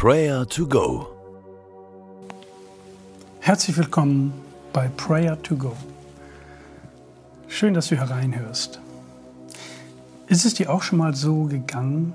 Prayer to Go. Herzlich willkommen bei Prayer to Go. Schön, dass du hereinhörst. Ist es dir auch schon mal so gegangen,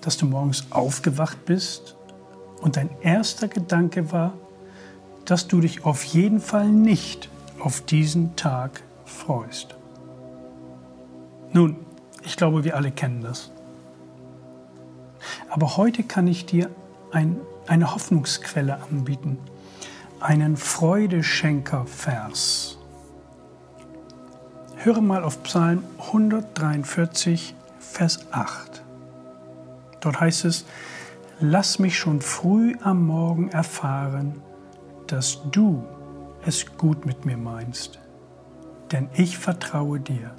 dass du morgens aufgewacht bist und dein erster Gedanke war, dass du dich auf jeden Fall nicht auf diesen Tag freust? Nun, ich glaube, wir alle kennen das. Aber heute kann ich dir ein, eine Hoffnungsquelle anbieten, einen Freudeschenker-Vers. Höre mal auf Psalm 143, Vers 8. Dort heißt es, Lass mich schon früh am Morgen erfahren, dass du es gut mit mir meinst, denn ich vertraue dir.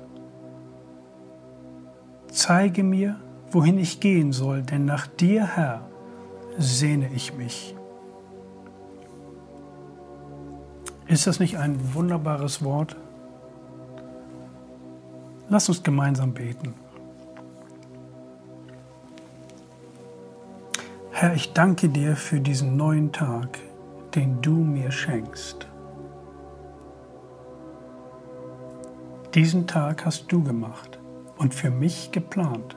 Zeige mir, wohin ich gehen soll, denn nach dir, Herr, sehne ich mich. Ist das nicht ein wunderbares Wort? Lass uns gemeinsam beten. Herr, ich danke dir für diesen neuen Tag, den du mir schenkst. Diesen Tag hast du gemacht und für mich geplant.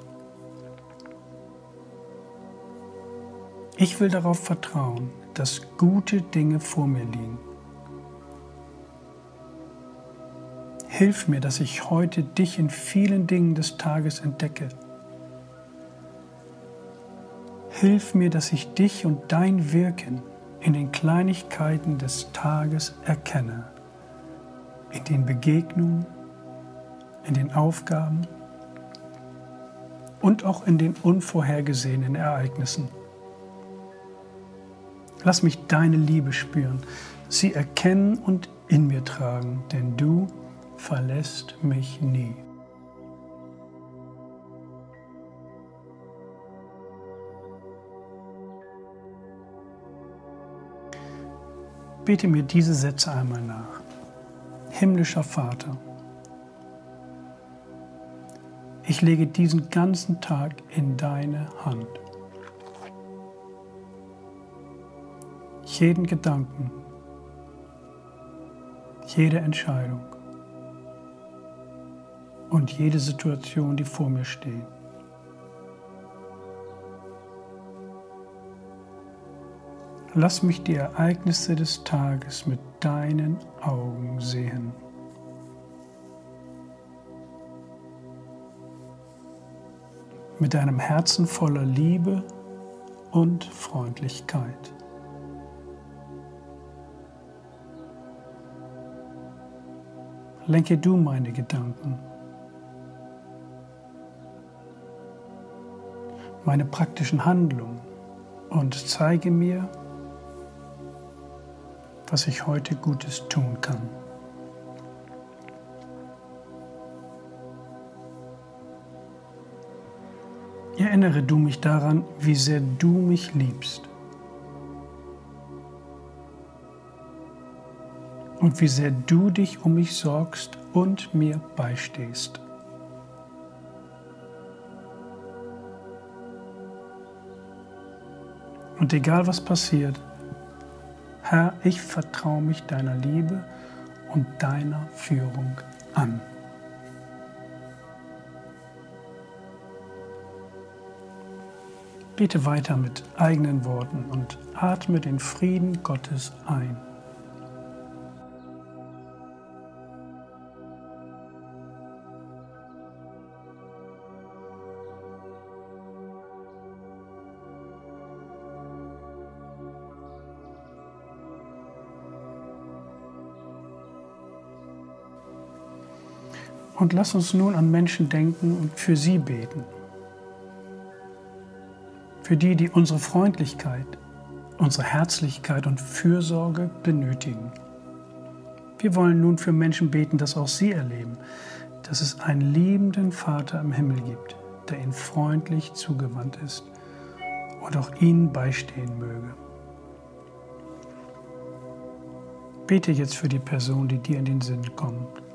Ich will darauf vertrauen, dass gute Dinge vor mir liegen. Hilf mir, dass ich heute dich in vielen Dingen des Tages entdecke. Hilf mir, dass ich dich und dein Wirken in den Kleinigkeiten des Tages erkenne, in den Begegnungen, in den Aufgaben und auch in den unvorhergesehenen Ereignissen. Lass mich deine Liebe spüren, sie erkennen und in mir tragen, denn du verlässt mich nie. Bete mir diese Sätze einmal nach. Himmlischer Vater, ich lege diesen ganzen Tag in deine Hand. Jeden Gedanken, jede Entscheidung und jede Situation, die vor mir steht. Lass mich die Ereignisse des Tages mit deinen Augen sehen. Mit einem Herzen voller Liebe und Freundlichkeit. Lenke du meine Gedanken, meine praktischen Handlungen und zeige mir, was ich heute Gutes tun kann. Erinnere du mich daran, wie sehr du mich liebst. Und wie sehr du dich um mich sorgst und mir beistehst. Und egal was passiert, Herr, ich vertraue mich deiner Liebe und deiner Führung an. Bete weiter mit eigenen Worten und atme den Frieden Gottes ein. Und lass uns nun an Menschen denken und für sie beten. Für die, die unsere Freundlichkeit, unsere Herzlichkeit und Fürsorge benötigen. Wir wollen nun für Menschen beten, dass auch sie erleben, dass es einen liebenden Vater im Himmel gibt, der ihnen freundlich zugewandt ist und auch ihnen beistehen möge. Bete jetzt für die Person, die dir in den Sinn kommt.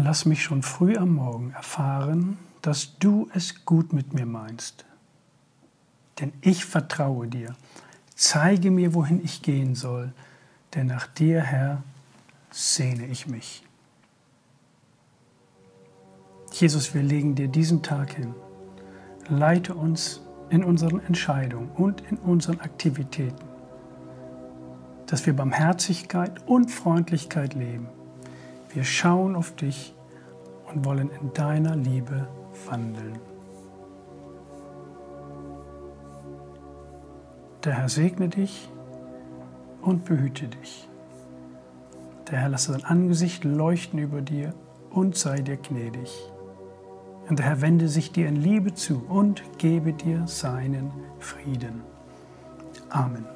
Lass mich schon früh am Morgen erfahren, dass du es gut mit mir meinst. Denn ich vertraue dir. Zeige mir, wohin ich gehen soll, denn nach dir, Herr, sehne ich mich. Jesus, wir legen dir diesen Tag hin. Leite uns in unseren Entscheidungen und in unseren Aktivitäten, dass wir Barmherzigkeit und Freundlichkeit leben. Wir schauen auf dich und wollen in deiner Liebe wandeln. Der Herr segne dich und behüte dich. Der Herr lasse sein Angesicht leuchten über dir und sei dir gnädig. Und der Herr wende sich dir in Liebe zu und gebe dir seinen Frieden. Amen.